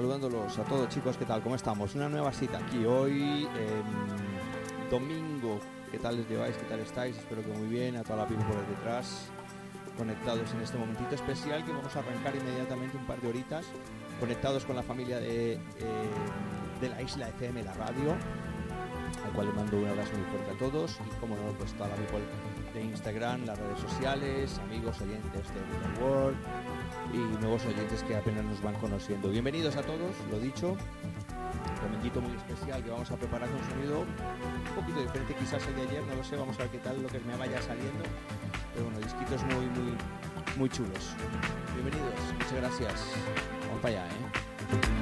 saludándolos a todos chicos, ¿qué tal? ¿Cómo estamos? Una nueva cita aquí hoy, em, domingo. ¿Qué tal les lleváis? ¿Qué tal estáis? Espero que muy bien, a toda la people por detrás, conectados en este momentito especial que vamos a arrancar inmediatamente un par de horitas, conectados con la familia de, em, de la Isla FM, la radio, al cual le mando un abrazo muy fuerte a todos y como no, pues toda la people de Instagram, las redes sociales, amigos oyentes de World y nuevos oyentes que apenas nos van conociendo. Bienvenidos a todos, lo dicho. Un momentito muy especial que vamos a preparar con sonido un poquito diferente quizás el de ayer, no lo sé, vamos a ver qué tal lo que me vaya saliendo. Pero bueno, disquitos muy, muy, muy chulos. Bienvenidos, muchas gracias. Vamos para allá, ¿eh?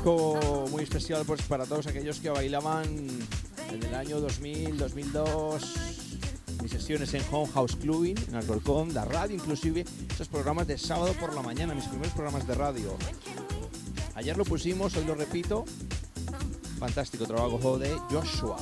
Disco muy especial pues para todos aquellos que bailaban en el año 2000, 2002 mis sesiones en Home House Clubbing, en Alcorcón, la radio inclusive, esos programas de sábado por la mañana, mis primeros programas de radio. Ayer lo pusimos, hoy lo repito. Fantástico trabajo de Joshua.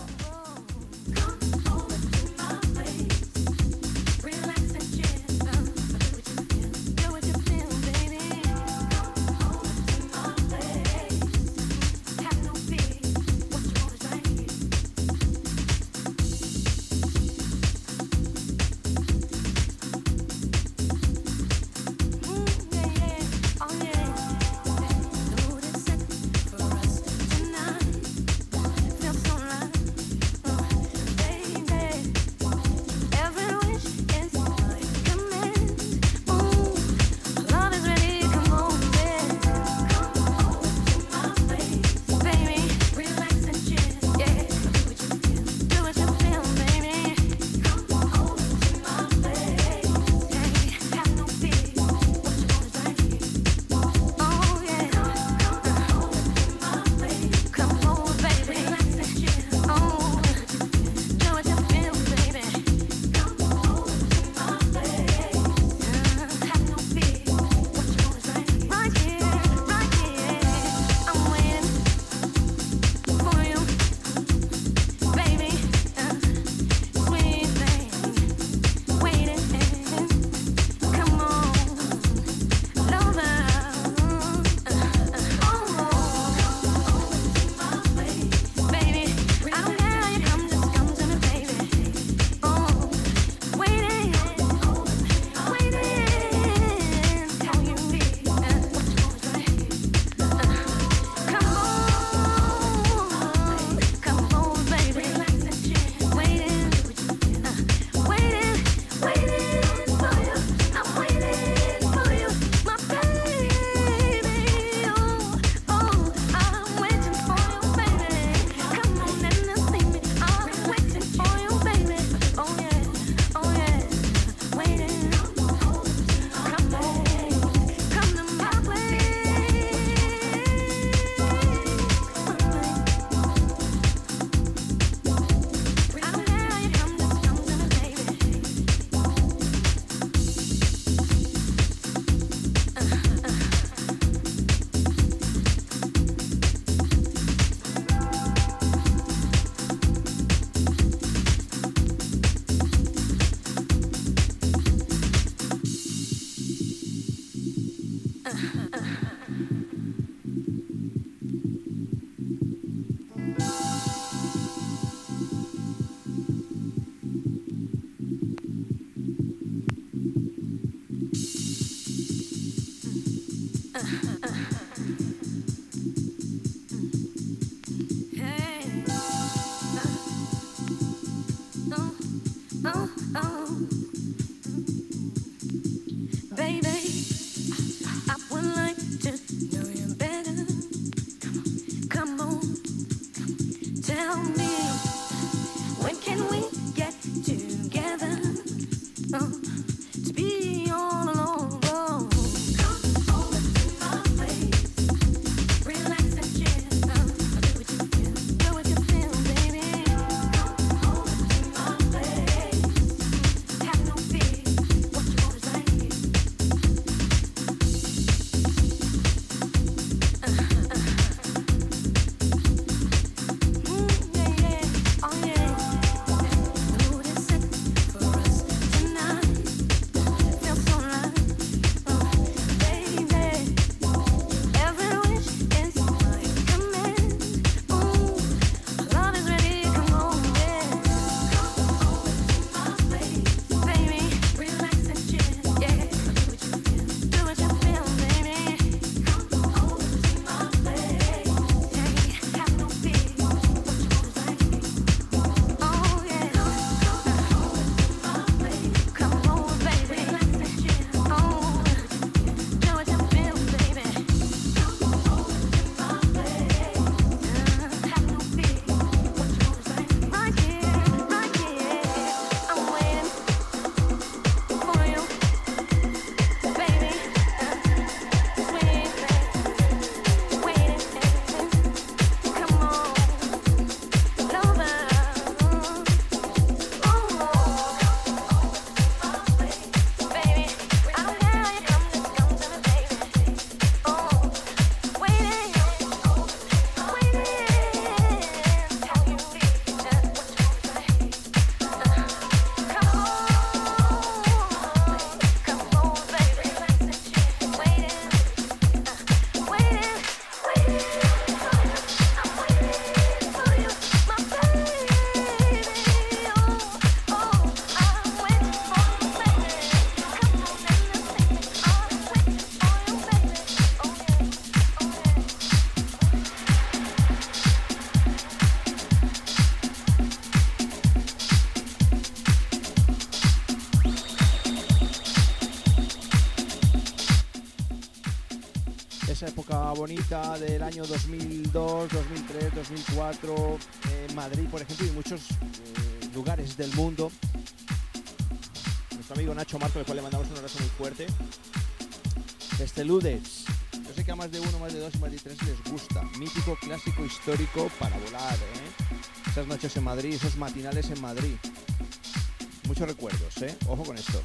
Del año 2002, 2003, 2004, en Madrid, por ejemplo, y muchos eh, lugares del mundo. Nuestro amigo Nacho Marco, al cual le mandamos un abrazo muy fuerte. Este Ludes. Yo sé que a más de uno, más de dos más de tres les gusta. Mítico, clásico, histórico para volar, ¿eh? Esas noches en Madrid, esos matinales en Madrid. Muchos recuerdos, ¿eh? Ojo con esto.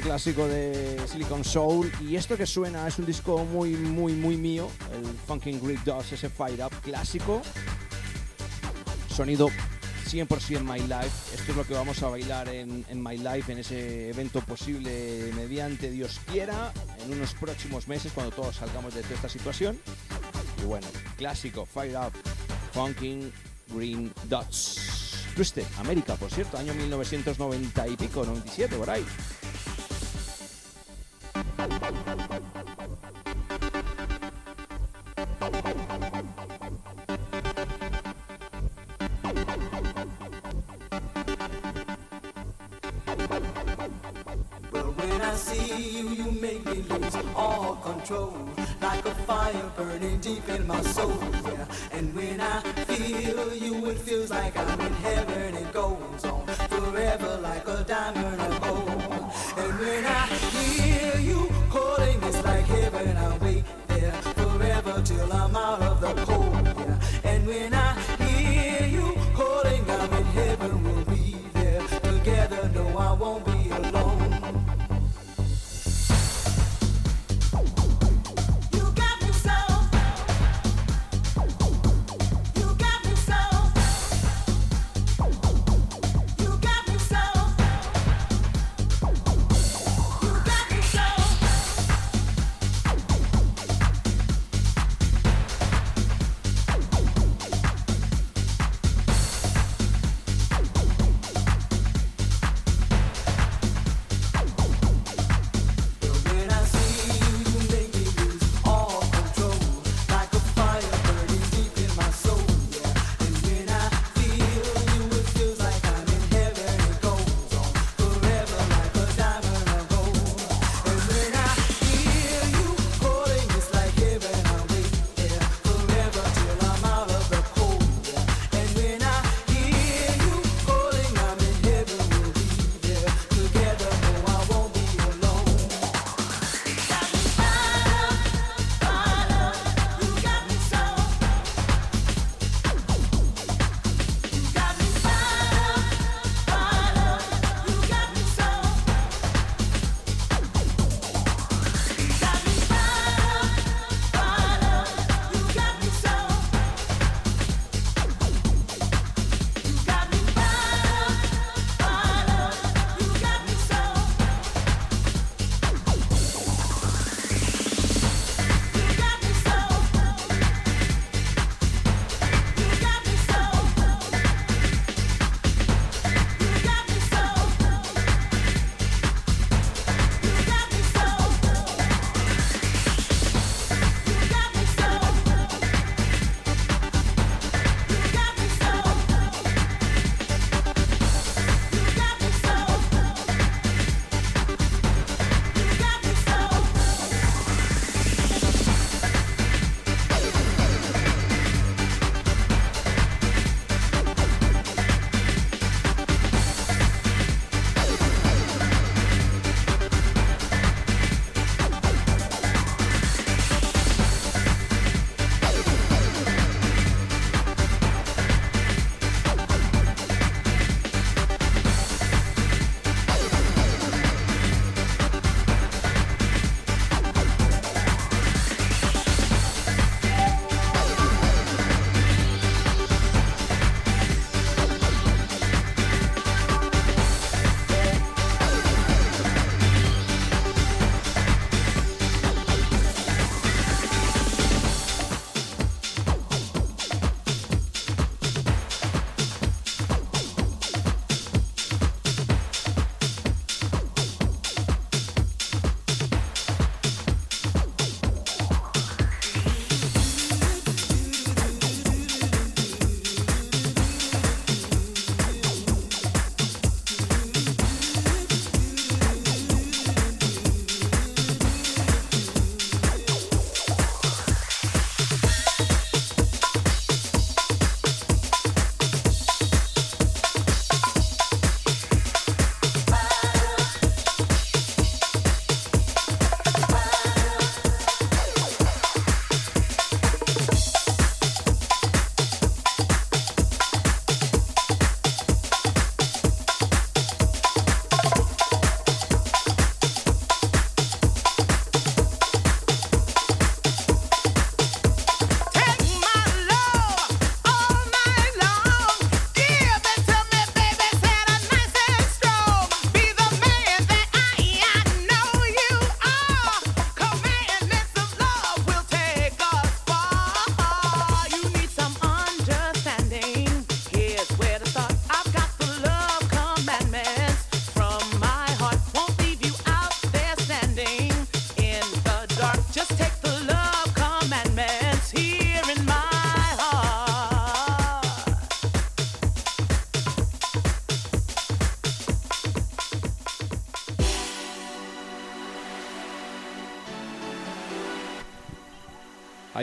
Clásico de Silicon Soul. Y esto que suena es un disco muy, muy, muy mío, el Funkin' Greek Dogs, ese Fire Up clásico. Sonido 100% My Life. Esto es lo que vamos a bailar en, en, My Life, en ese evento posible mediante Dios quiera, en unos próximos meses cuando todos salgamos de esta situación. Y bueno, clásico, Fire Up, Funkin' Green Dots. América, por cierto, año 1990 y pico, 97, por ahí.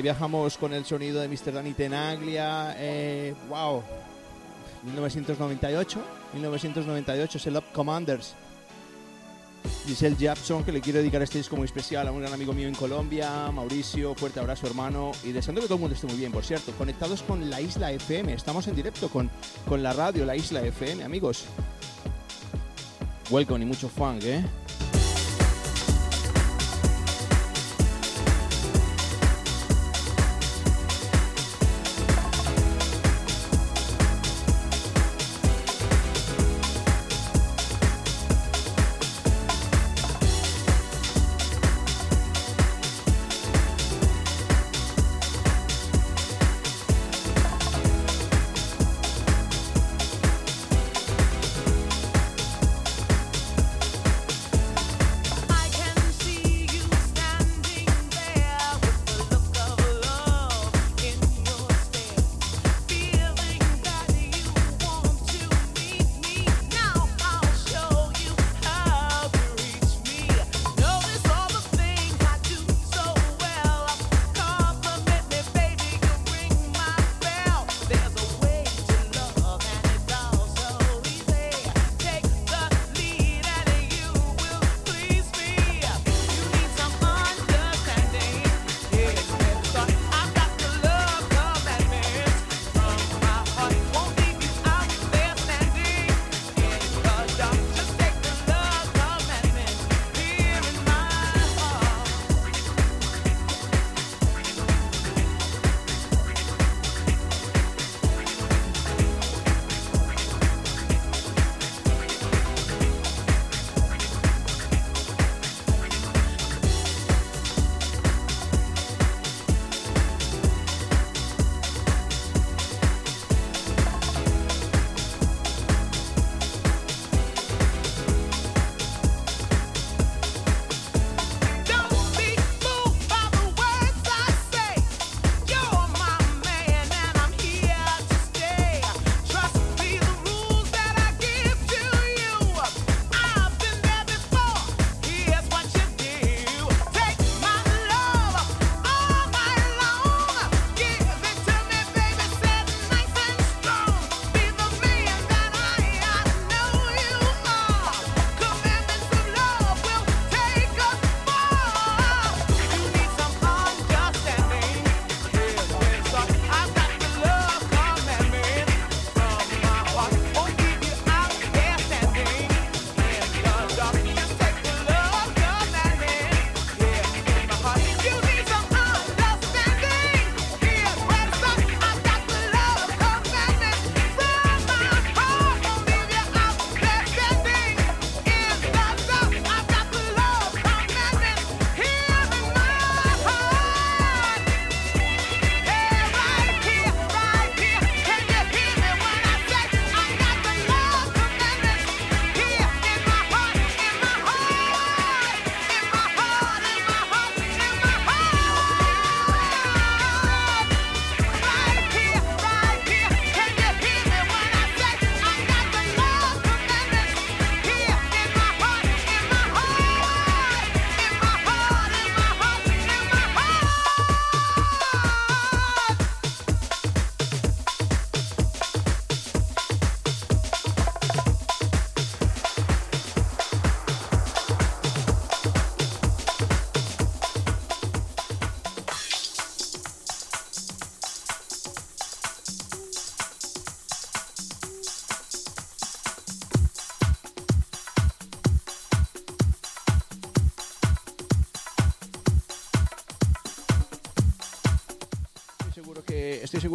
Viajamos con el sonido de Mr. Danny Tenaglia. Eh, wow. 1998. 1998 es el Up Commanders. Giselle Japson, que le quiero dedicar este disco muy especial a un gran amigo mío en Colombia, Mauricio, fuerte abrazo hermano, y deseando que todo el mundo esté muy bien, por cierto, conectados con la Isla FM, estamos en directo con, con la radio, la Isla FM, amigos. Welcome y mucho funk, ¿eh?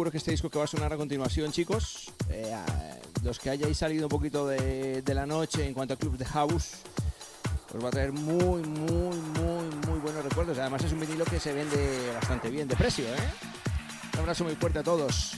Seguro que este disco que va a sonar a continuación, chicos, eh, los que hayáis salido un poquito de, de, la noche en cuanto a club de house, os va a traer muy, muy, muy, muy buenos recuerdos. Además es un vinilo que se vende bastante bien de precio, ¿eh? Un abrazo muy fuerte a todos.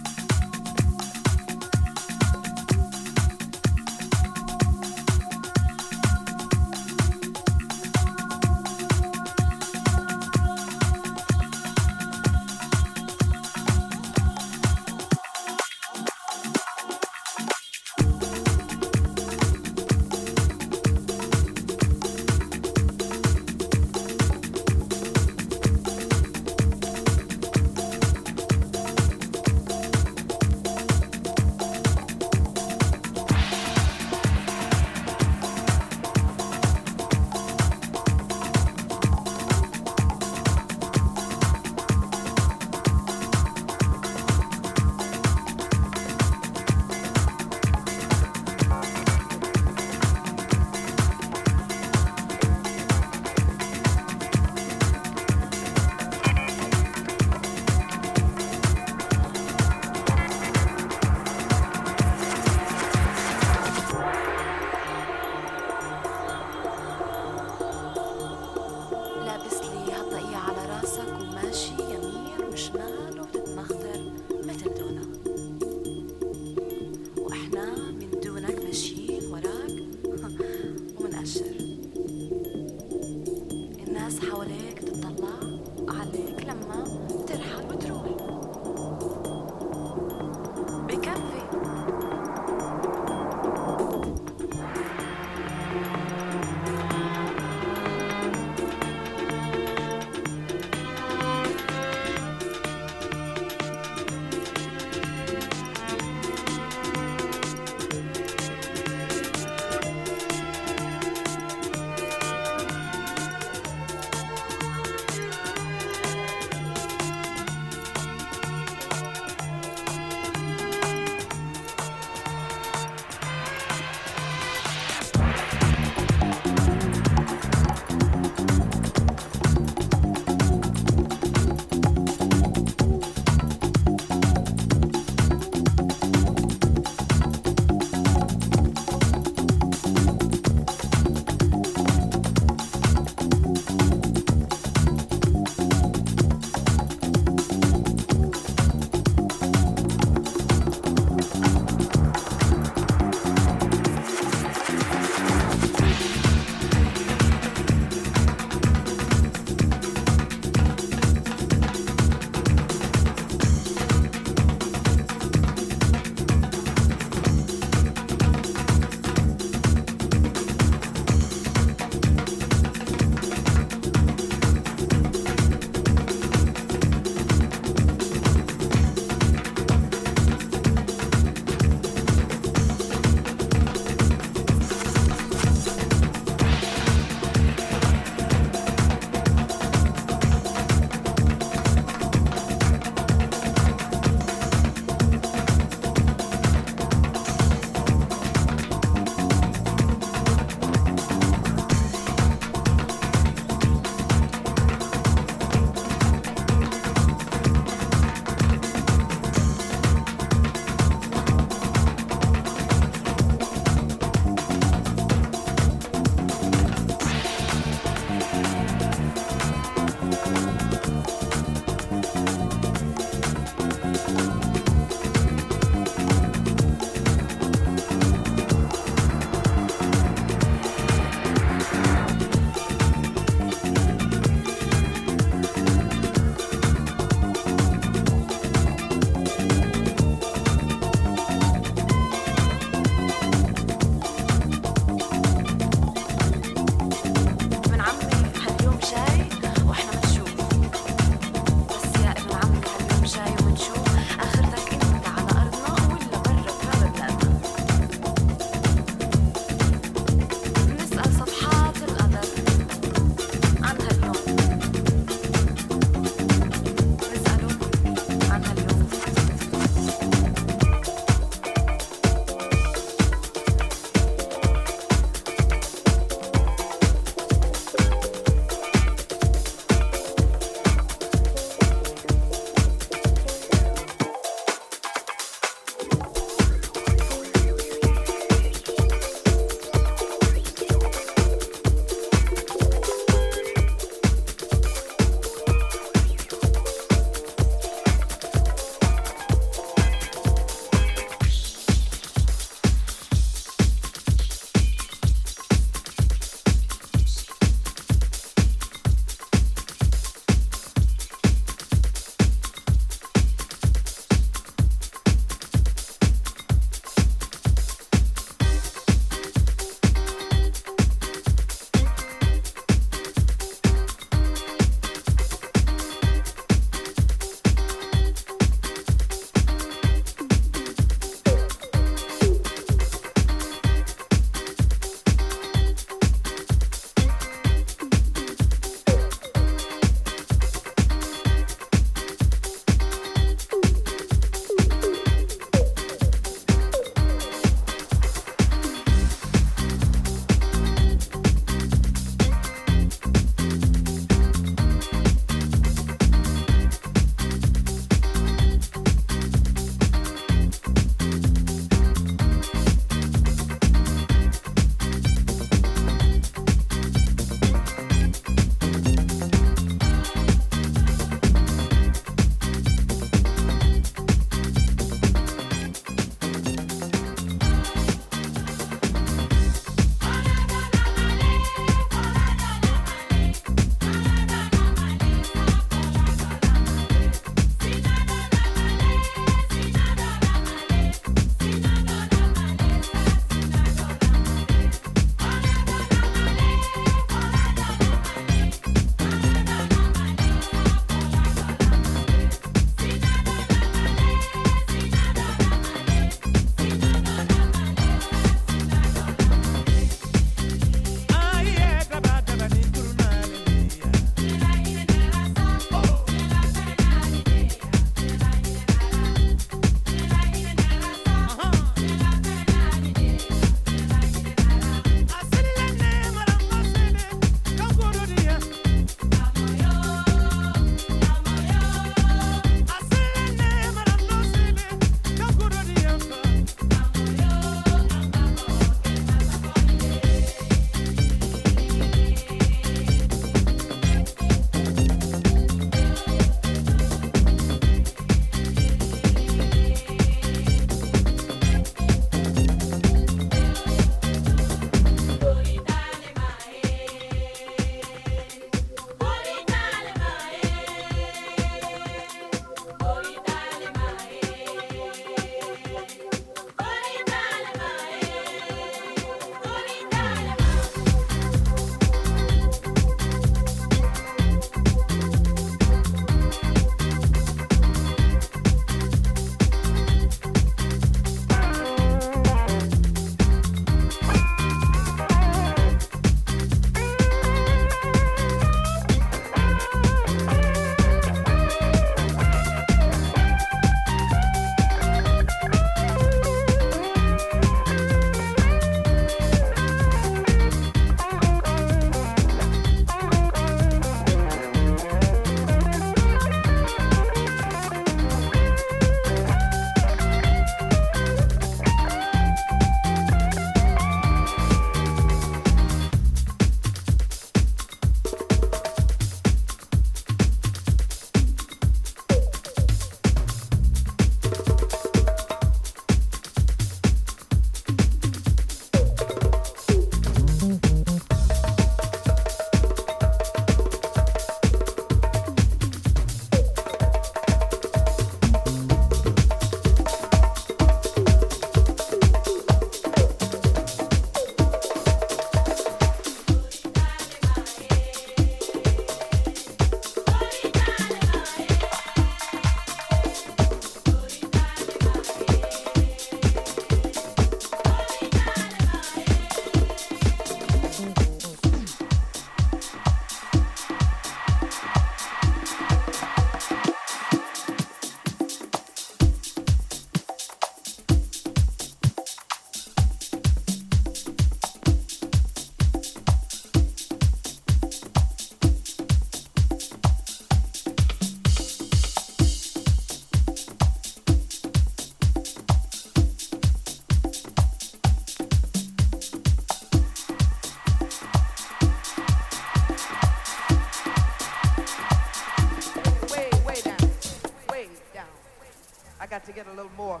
More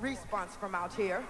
response from out here.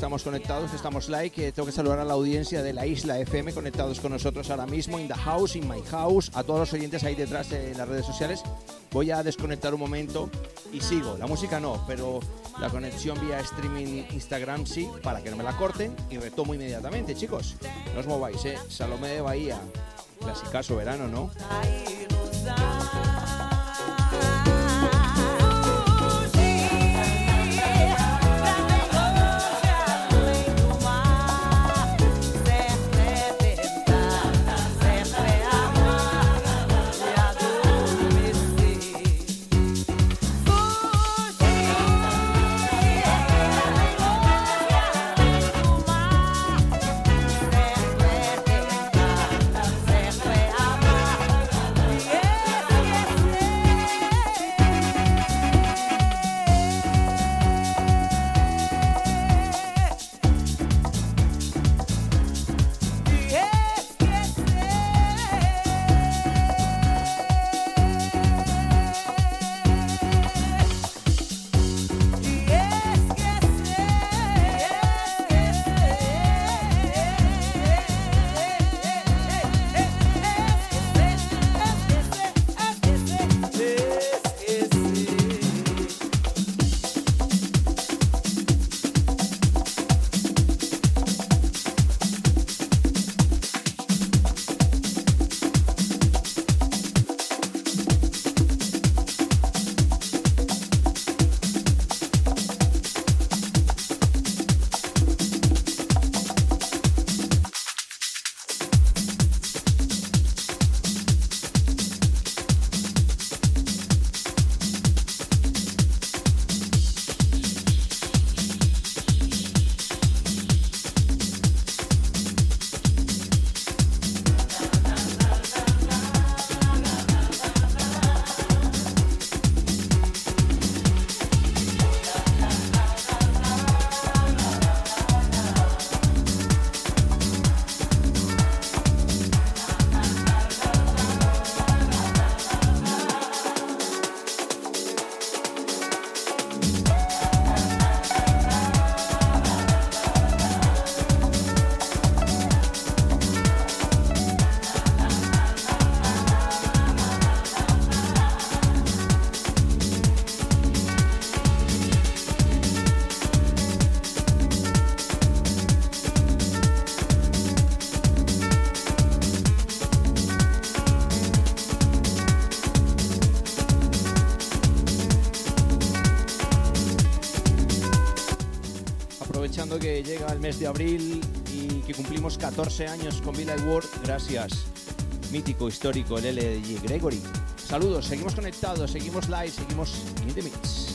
Estamos conectados, estamos live, que tengo que saludar a la audiencia de la Isla FM conectados con nosotros ahora mismo, in the house, in my house, a todos los oyentes ahí detrás en las redes sociales. Voy a desconectar un momento y sigo. La música no, pero la conexión vía streaming Instagram sí, para que no me la corten y retomo inmediatamente, chicos. No os mováis, ¿eh? Salomé de Bahía, clasicazo verano, ¿no? Llega el mes de abril y que cumplimos 14 años con Villa World, gracias. Mítico, histórico, el LG Gregory. Saludos, seguimos conectados, seguimos live, seguimos in the.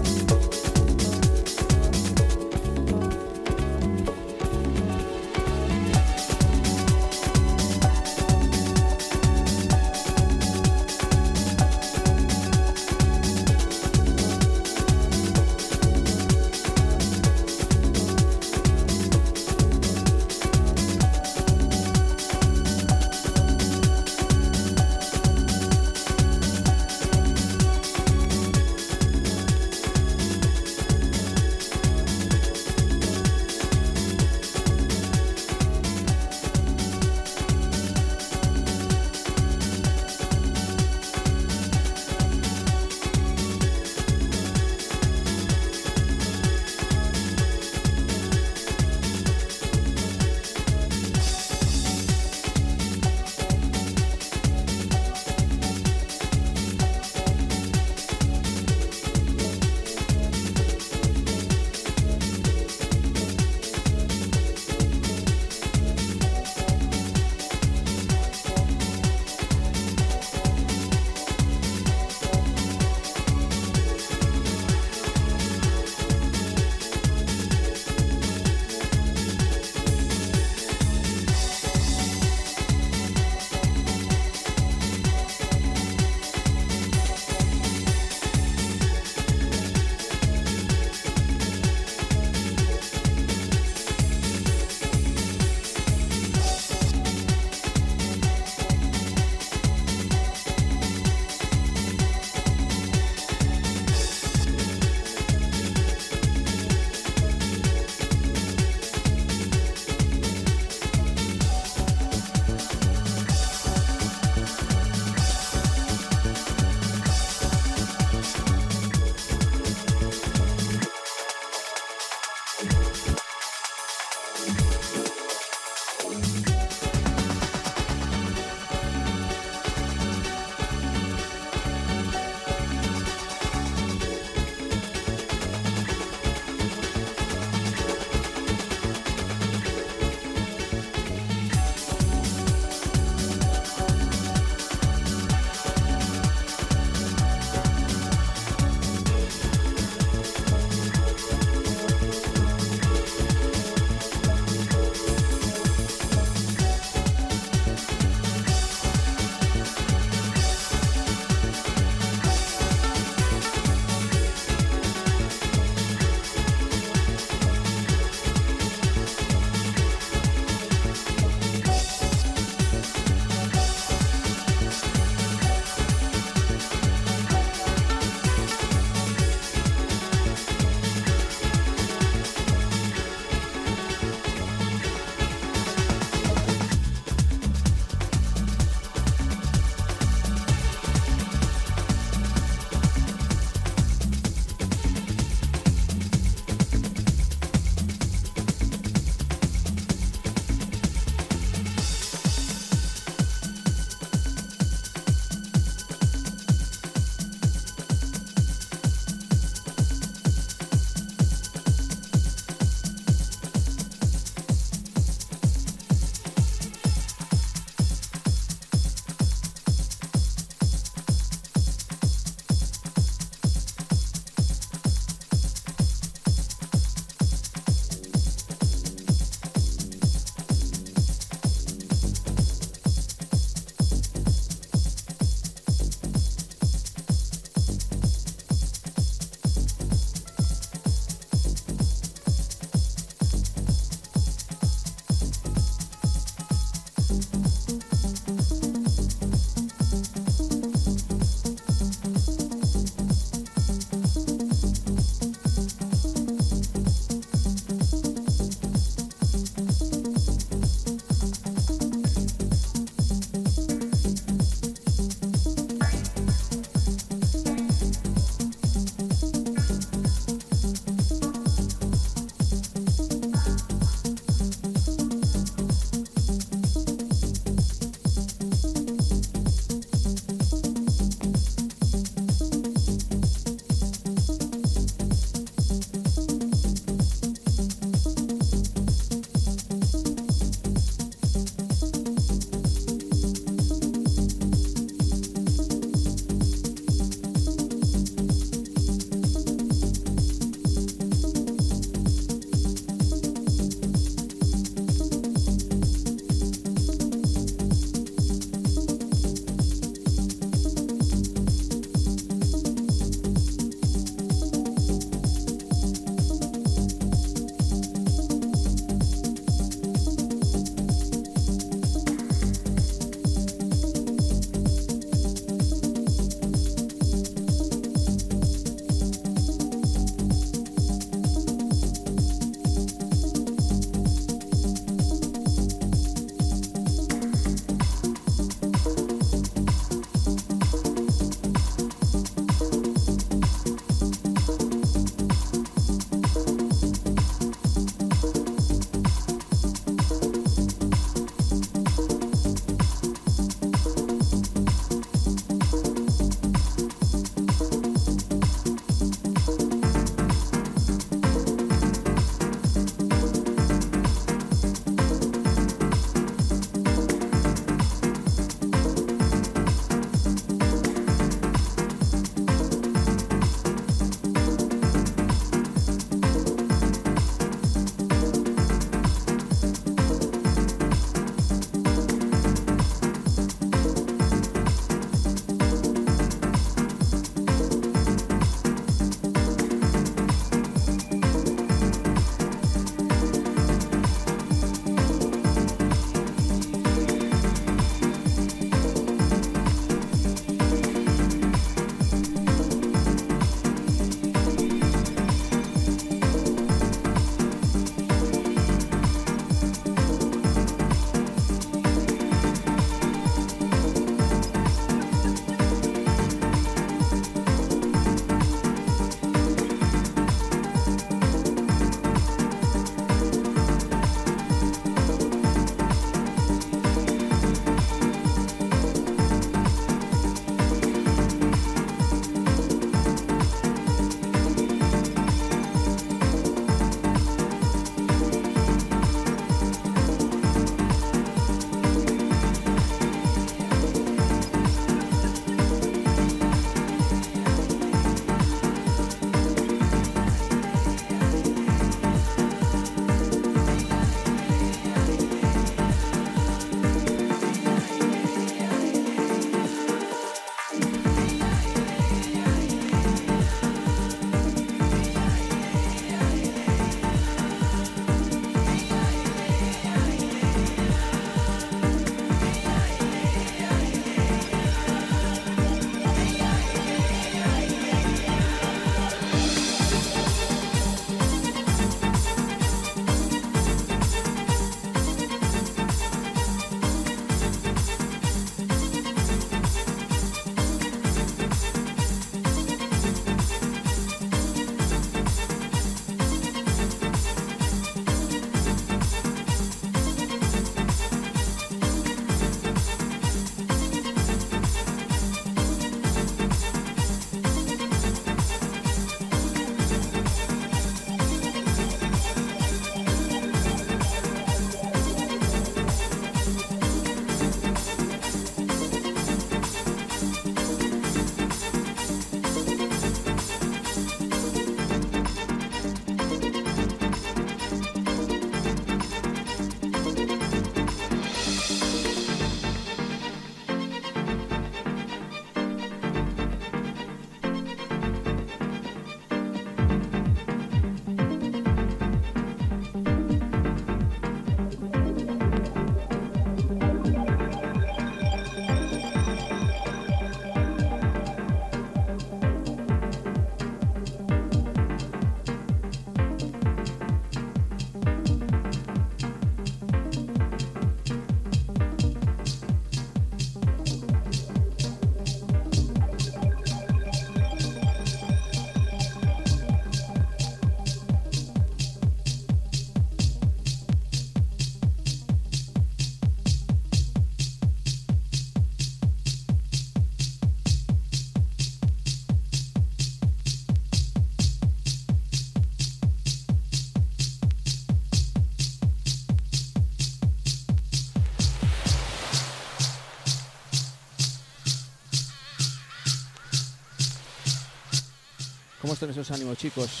¿Cómo están esos ánimos, chicos?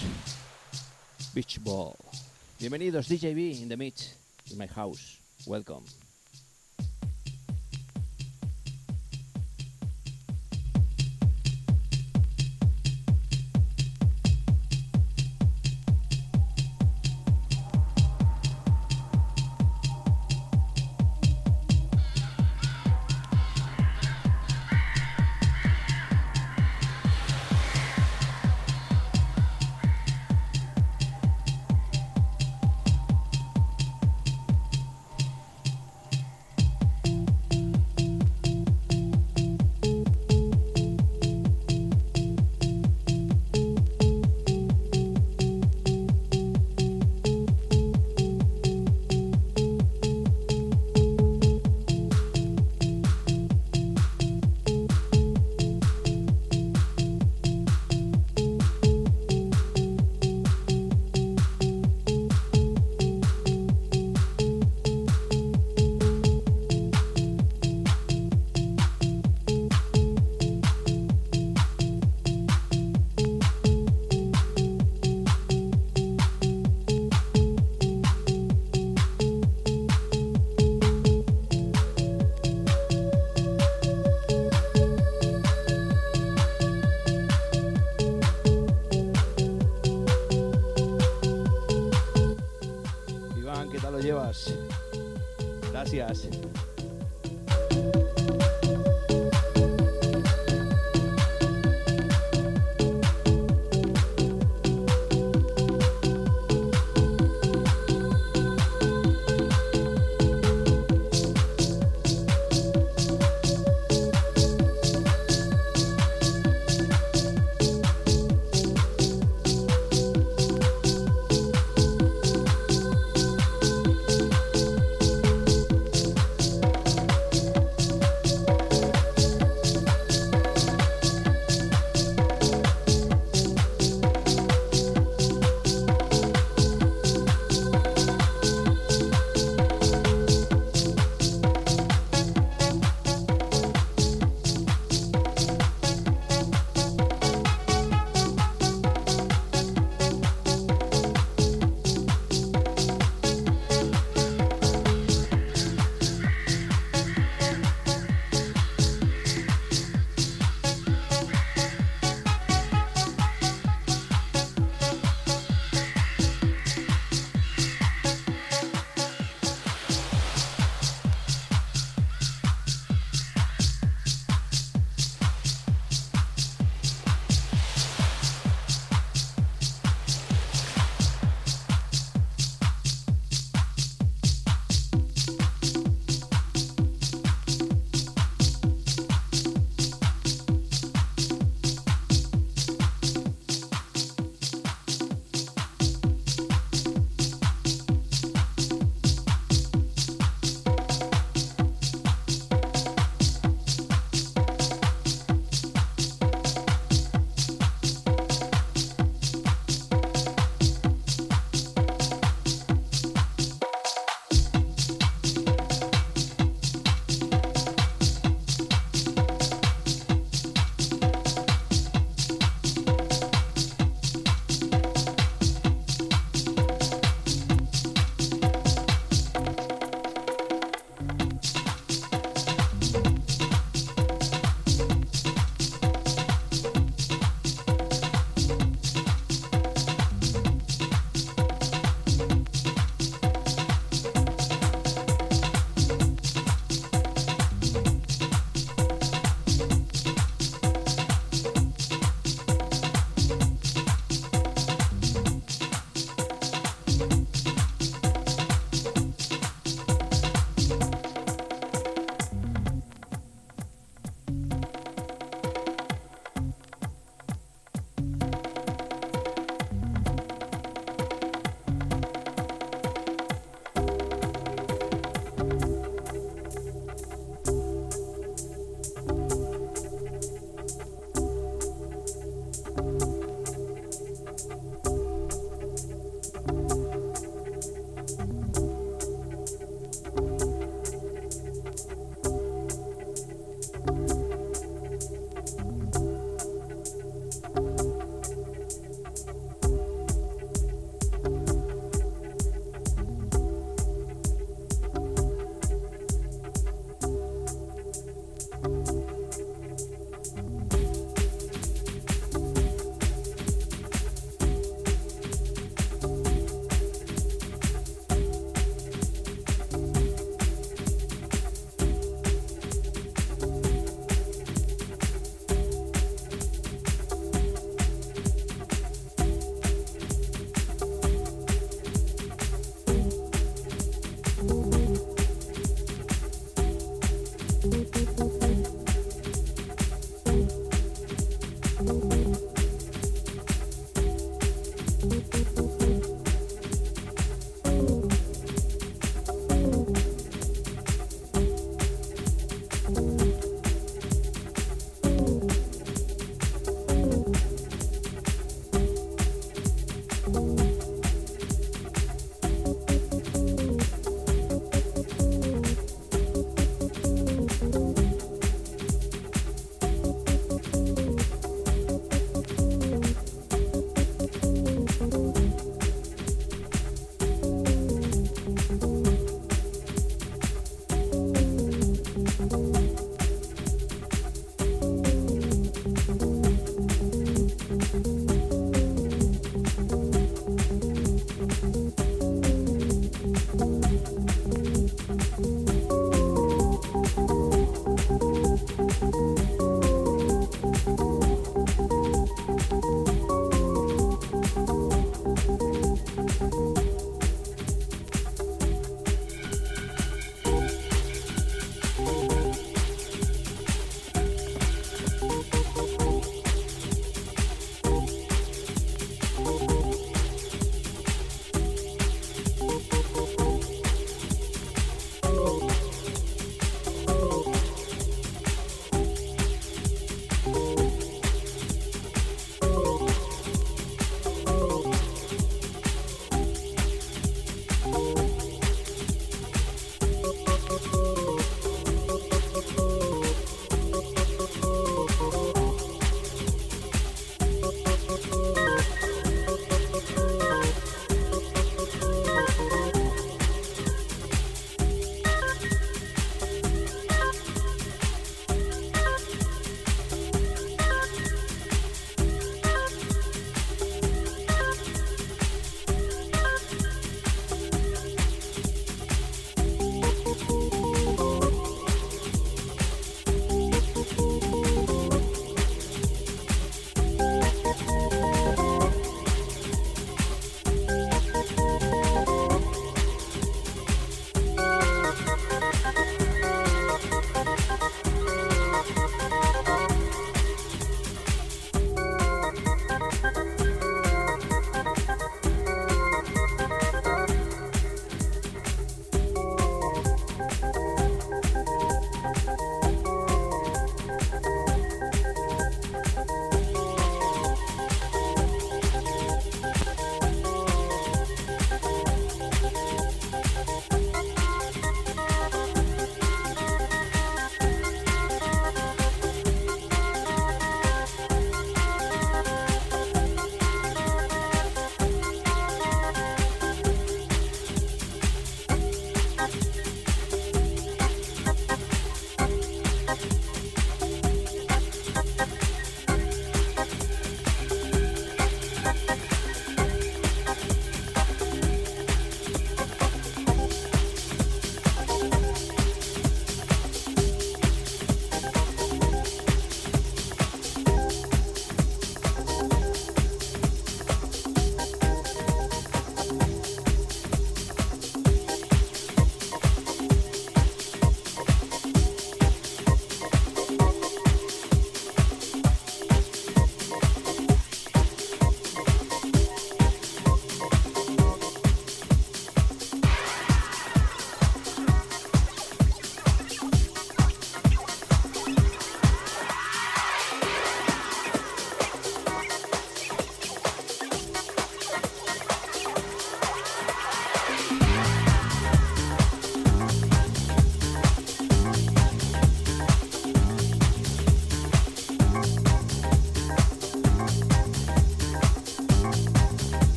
Beach Ball. Bienvenidos, DJB in the mix, in my house. Welcome. se.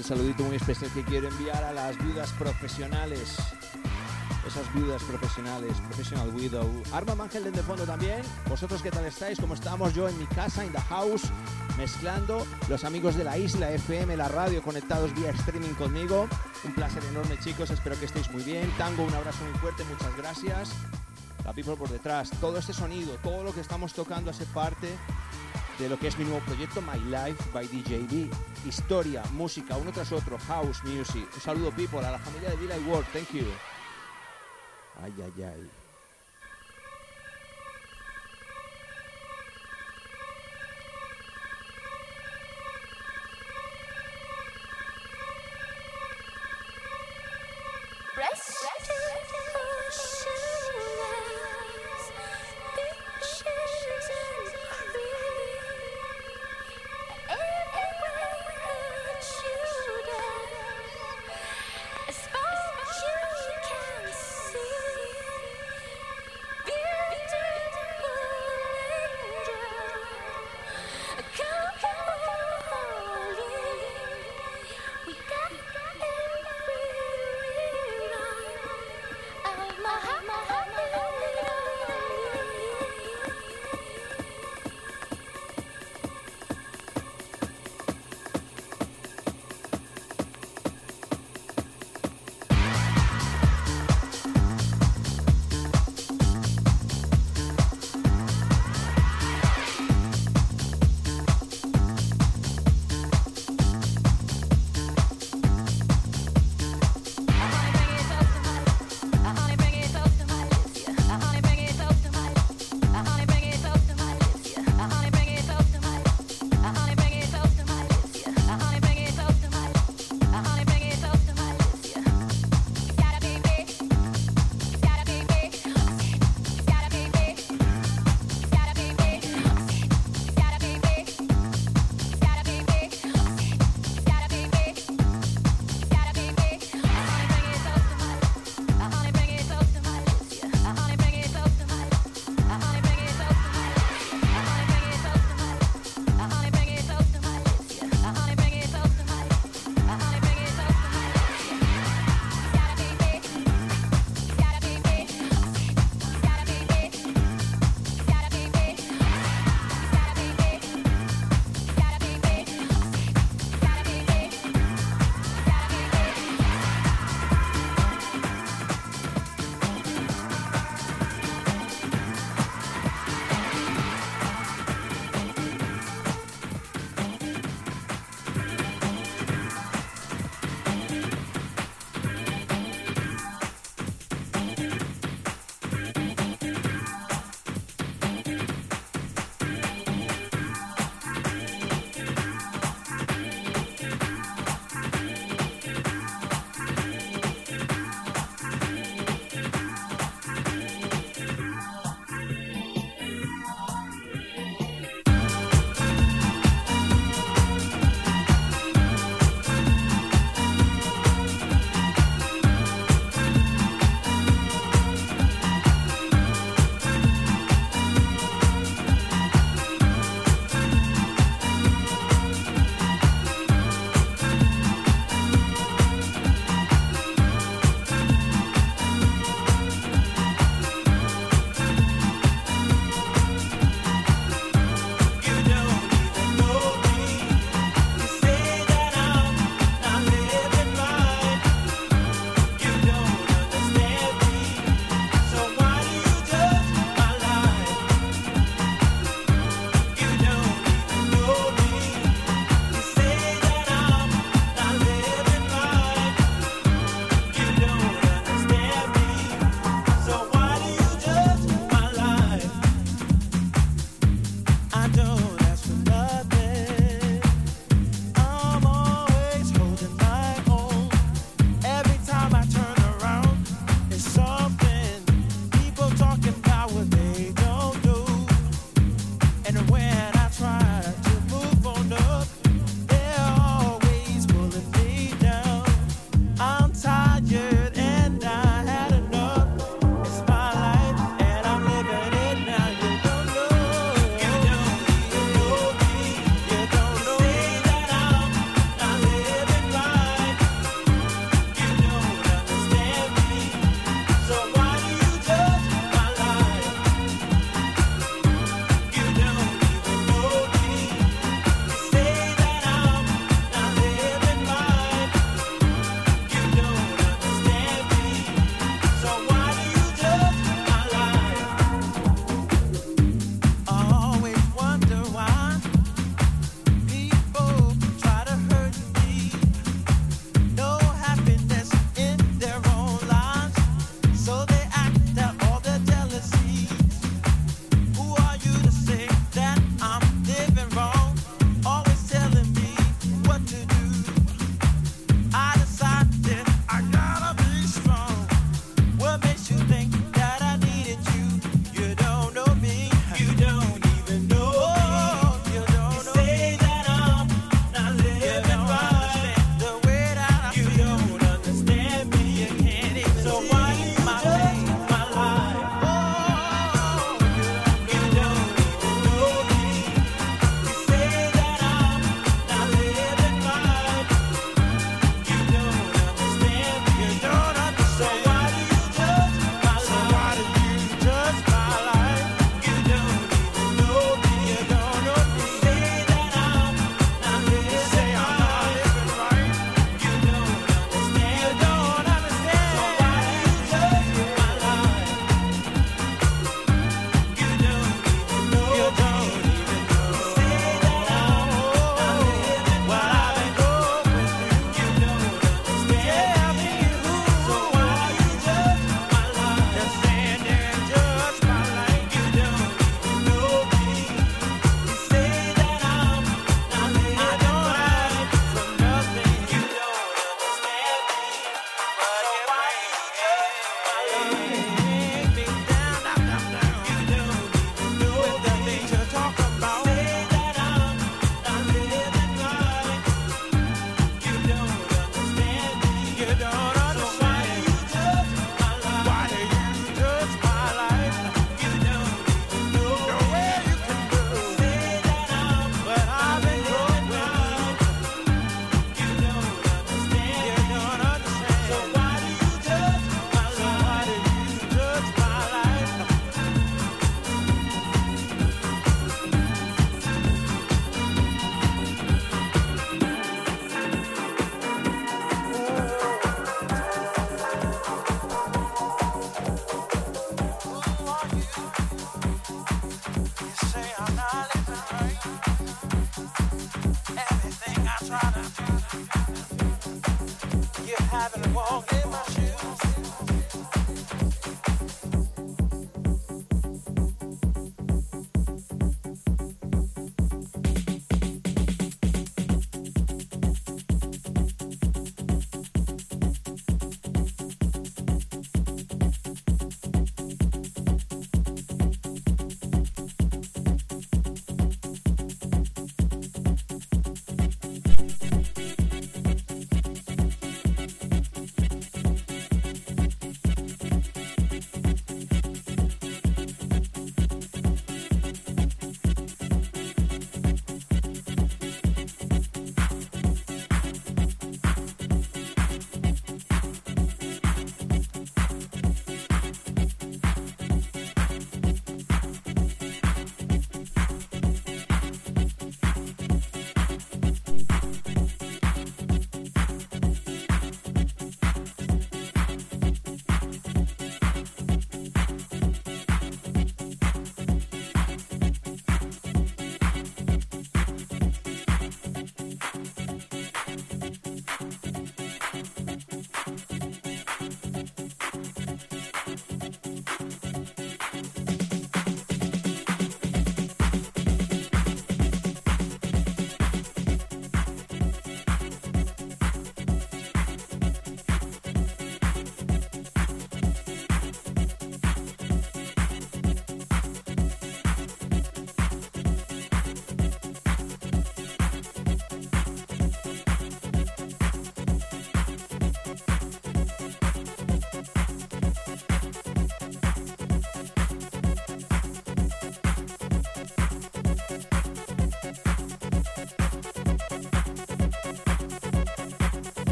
Gracias. saludito muy especial que quiero enviar a las viudas profesionales. Esas viudas profesionales, Professional Widow. Arma Ángel de fondo también. ¿Vosotros qué tal estáis? ¿Cómo estamos? Yo en mi casa, in the house, mezclando. Los amigos de la isla FM, la radio, conectados vía streaming conmigo. Un placer enorme, chicos. Espero que estéis muy bien. Tango, un abrazo muy fuerte. Muchas gracias. La people por detrás. Todo este sonido, todo lo que estamos tocando hace parte de lo que es mi nuevo proyecto My Life by DJB. Historia, música, uno tras otro, house music. Un saludo people a la familia de Villa y World, thank you. Ay, ay, ay.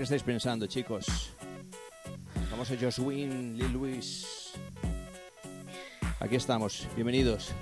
Qué estáis pensando, chicos. Vamos a Joswin, Lil Luis. Aquí estamos, bienvenidos.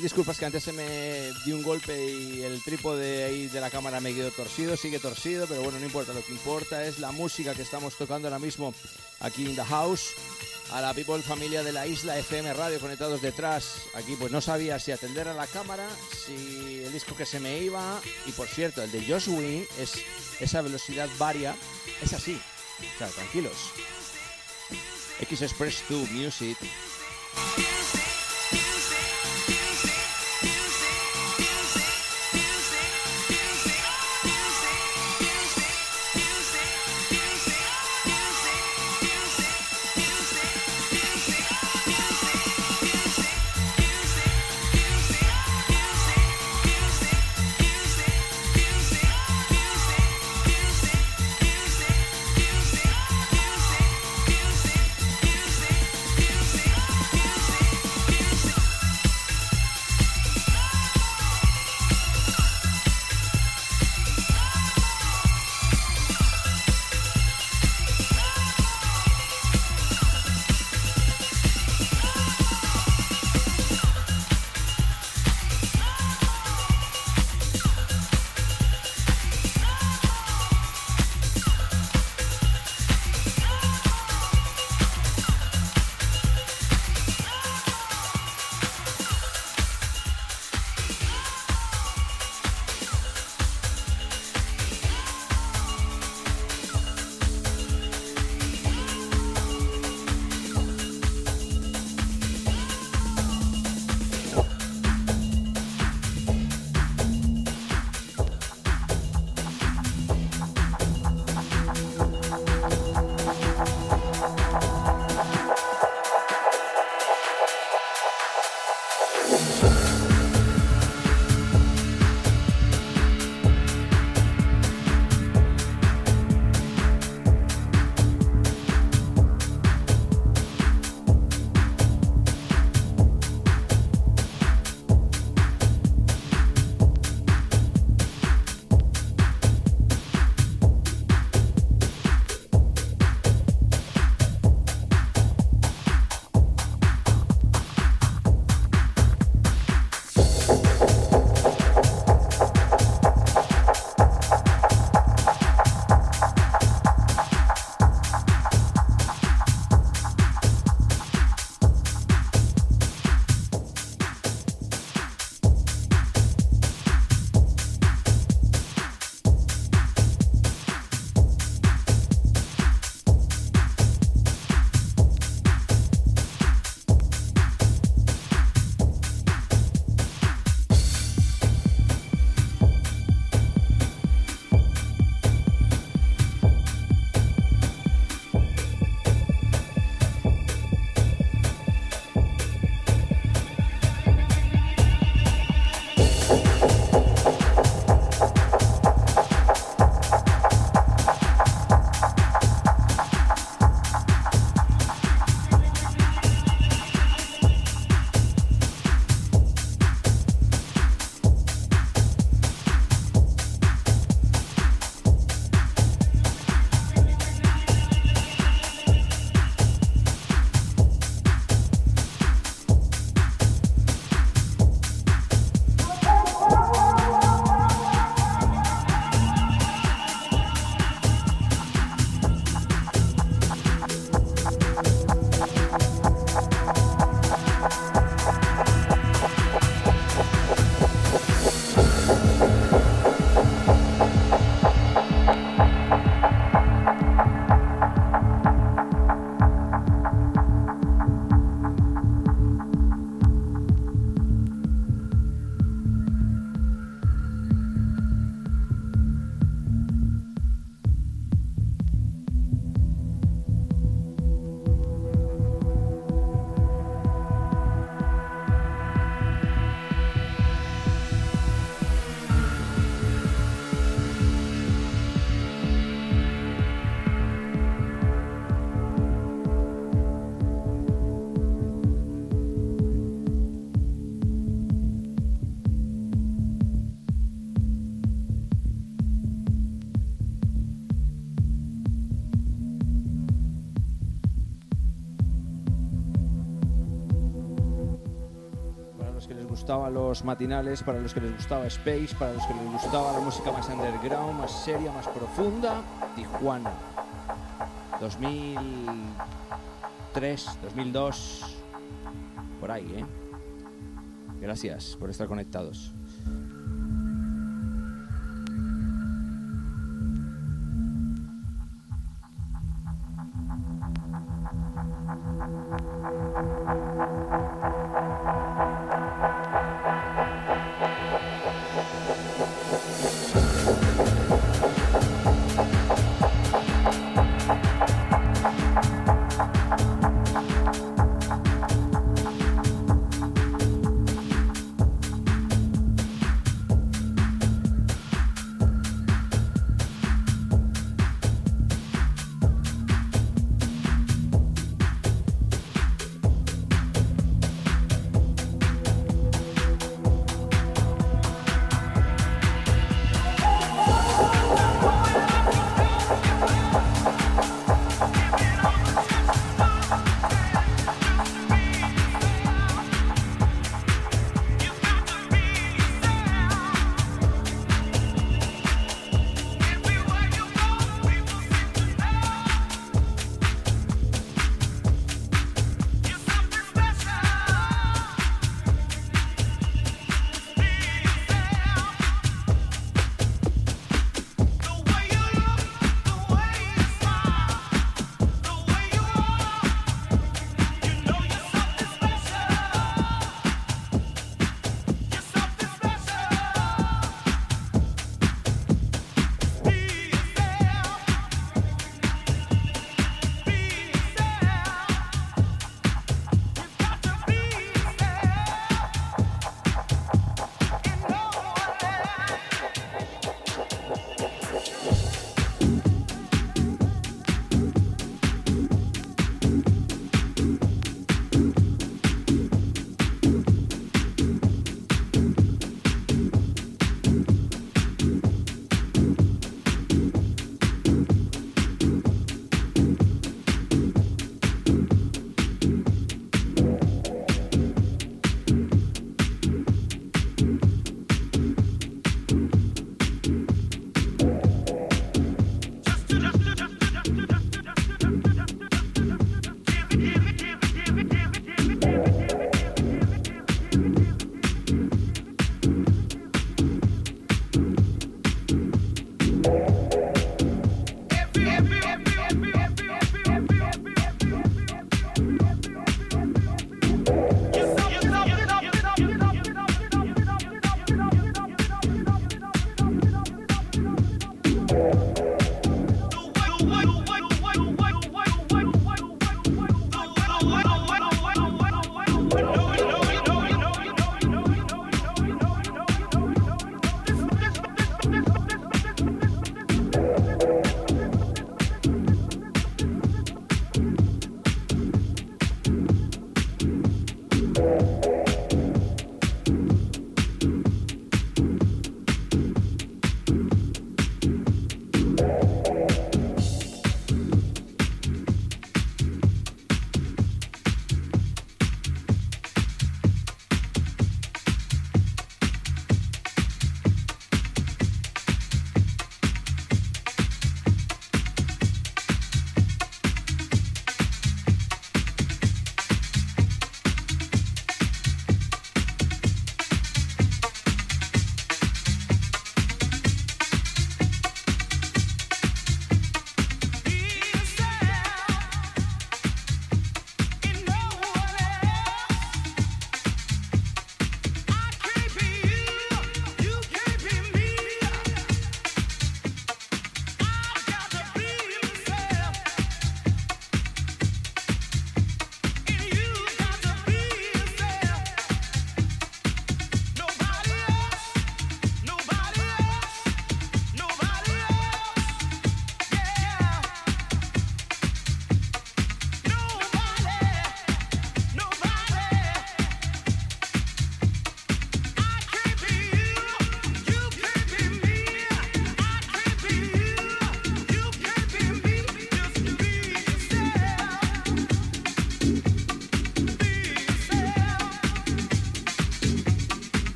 Disculpas que antes se me dio un golpe y el trípode ahí de la cámara me quedó torcido, sigue torcido, pero bueno, no importa, lo que importa es la música que estamos tocando ahora mismo aquí en The House. A la people familia de la isla FM Radio conectados detrás. Aquí pues no sabía si atender a la cámara, si el disco que se me iba. Y por cierto, el de Josh Wing es esa velocidad varia, es así. O sea, tranquilos. X Express 2 Music. Gustaban los matinales, para los que les gustaba Space, para los que les gustaba la música más underground, más seria, más profunda, Tijuana. 2003, 2002, por ahí, ¿eh? Gracias por estar conectados.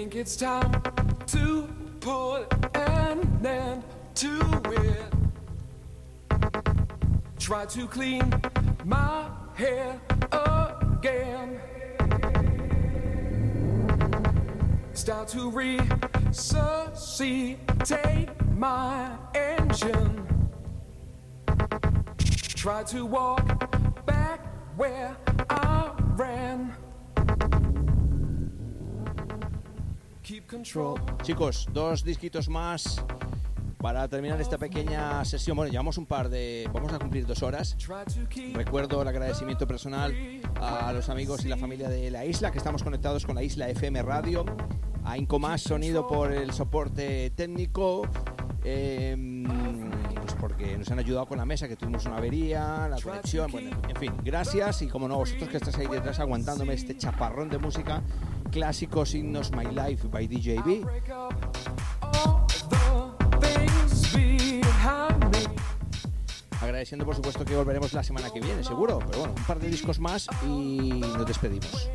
Think it's time to put an end to it. Try to clean my hair again. Start to resuscitate my engine. Try to walk control. Chicos, dos disquitos más para terminar esta pequeña sesión. Bueno, llevamos un par de... Vamos a cumplir dos horas. Recuerdo el agradecimiento personal a los amigos y la familia de la isla, que estamos conectados con la isla FM Radio, a Incomás Sonido por el soporte técnico, eh, pues porque nos han ayudado con la mesa, que tuvimos una avería, la conexión, bueno, en fin, gracias y como no, vosotros que estáis ahí detrás aguantándome este chaparrón de música, clásicos himnos My Life by DJB. Agradeciendo por supuesto que volveremos la semana que viene, seguro, pero bueno, un par de discos más y nos despedimos.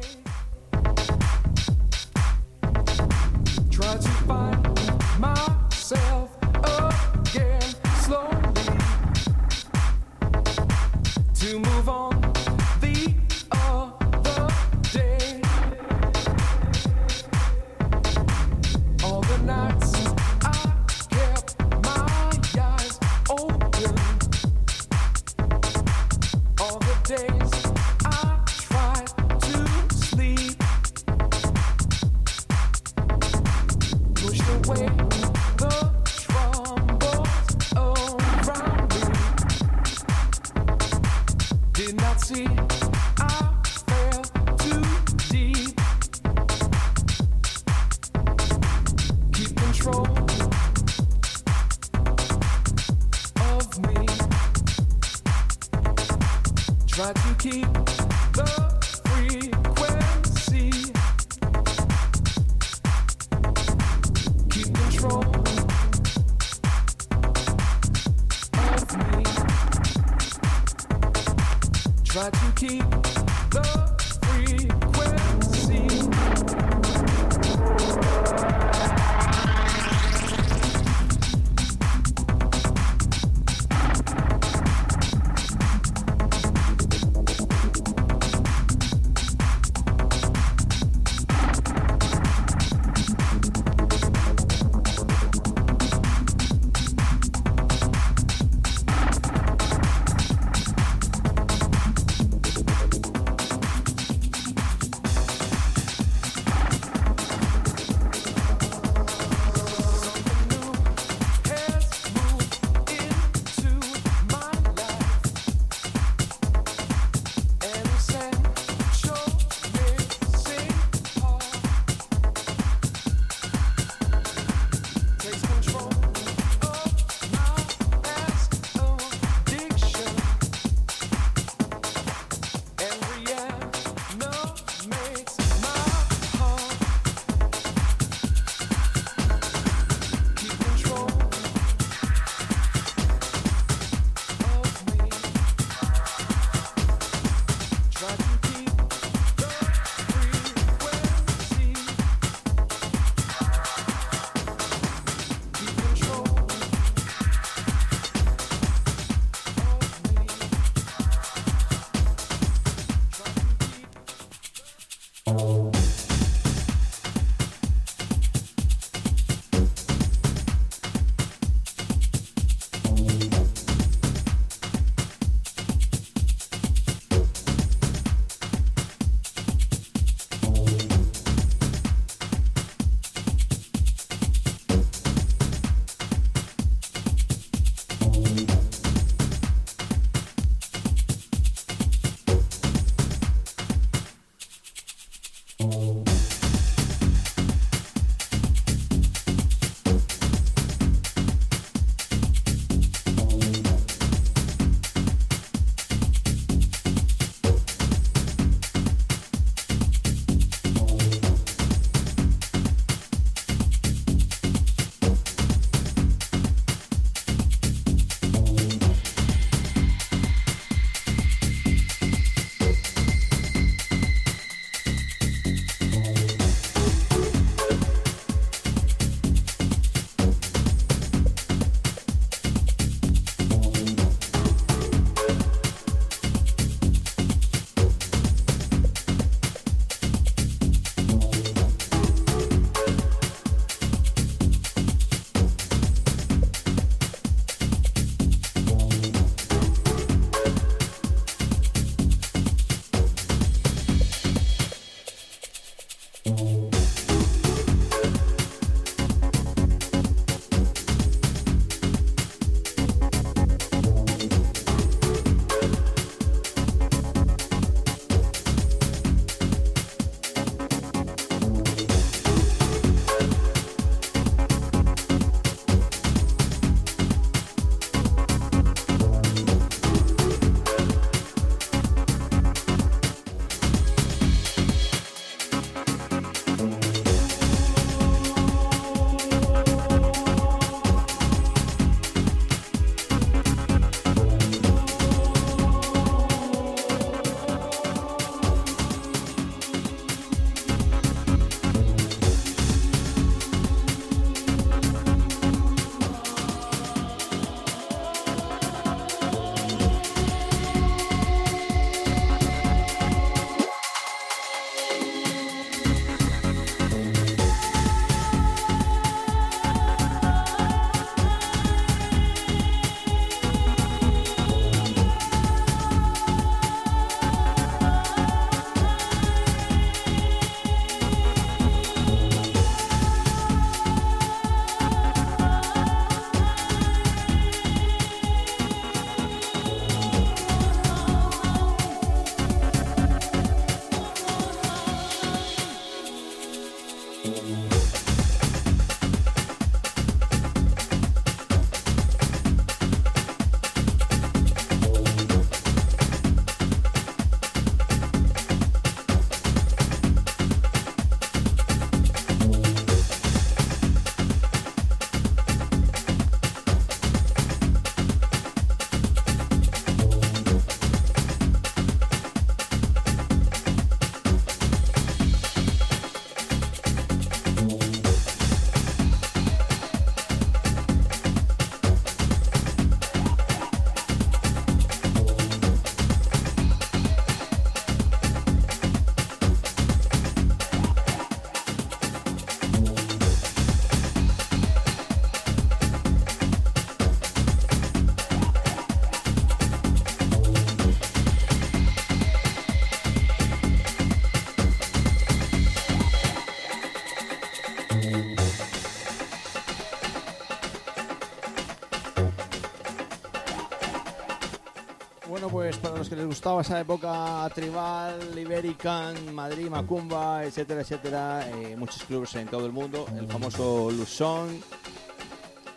Les gustaba esa época tribal, Iberican, Madrid, Macumba, etcétera, etcétera, eh, muchos clubes en todo el mundo, el famoso Luzón,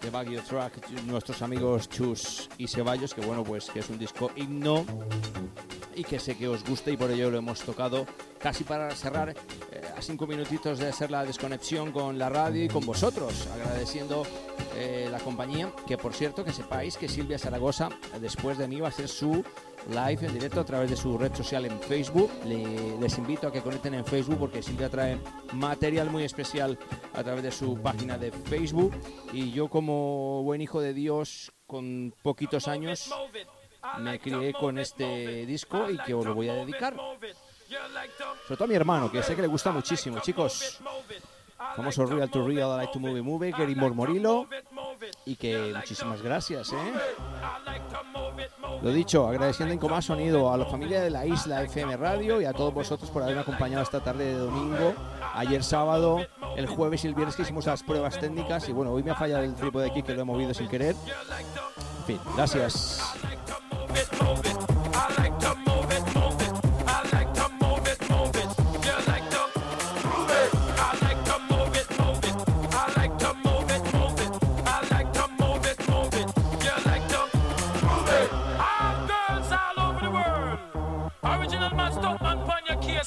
de Baguio Track, nuestros amigos Chus y Ceballos, que bueno, pues que es un disco himno y que sé que os gusta y por ello lo hemos tocado casi para cerrar eh, a cinco minutitos de hacer la desconexión con la radio y con vosotros, agradeciendo eh, la compañía, que por cierto que sepáis que Silvia Zaragoza después de mí va a hacer su live en directo a través de su red social en Facebook. Le- les invito a que conecten en Facebook porque Silvia trae material muy especial a través de su página de Facebook y yo como buen hijo de Dios con poquitos años me crié con este disco y que os lo voy a dedicar. Sobre todo a mi hermano, que sé que le gusta muchísimo, chicos. Famoso Real to Real, I Like to Move It, Gary Mormorilo. Y que muchísimas gracias, ¿eh? Lo dicho, agradeciendo en Comás Sonido a la familia de la Isla FM Radio y a todos vosotros por haberme acompañado esta tarde de domingo, ayer sábado, el jueves y el viernes que hicimos las pruebas técnicas y bueno, hoy me ha fallado el trípode aquí que lo he movido sin querer. En fin, gracias.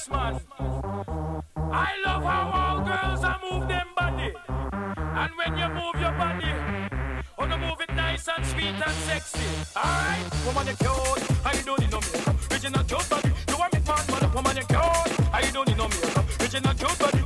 Man. I love how all girls are move them body. And when you move your body, oh, you move it nice and sweet and sexy. Alright, woman, you cute. How you don't need no makeup. Original cute body. You want me man, woman, you cute. How you don't need no makeup. Original cute body.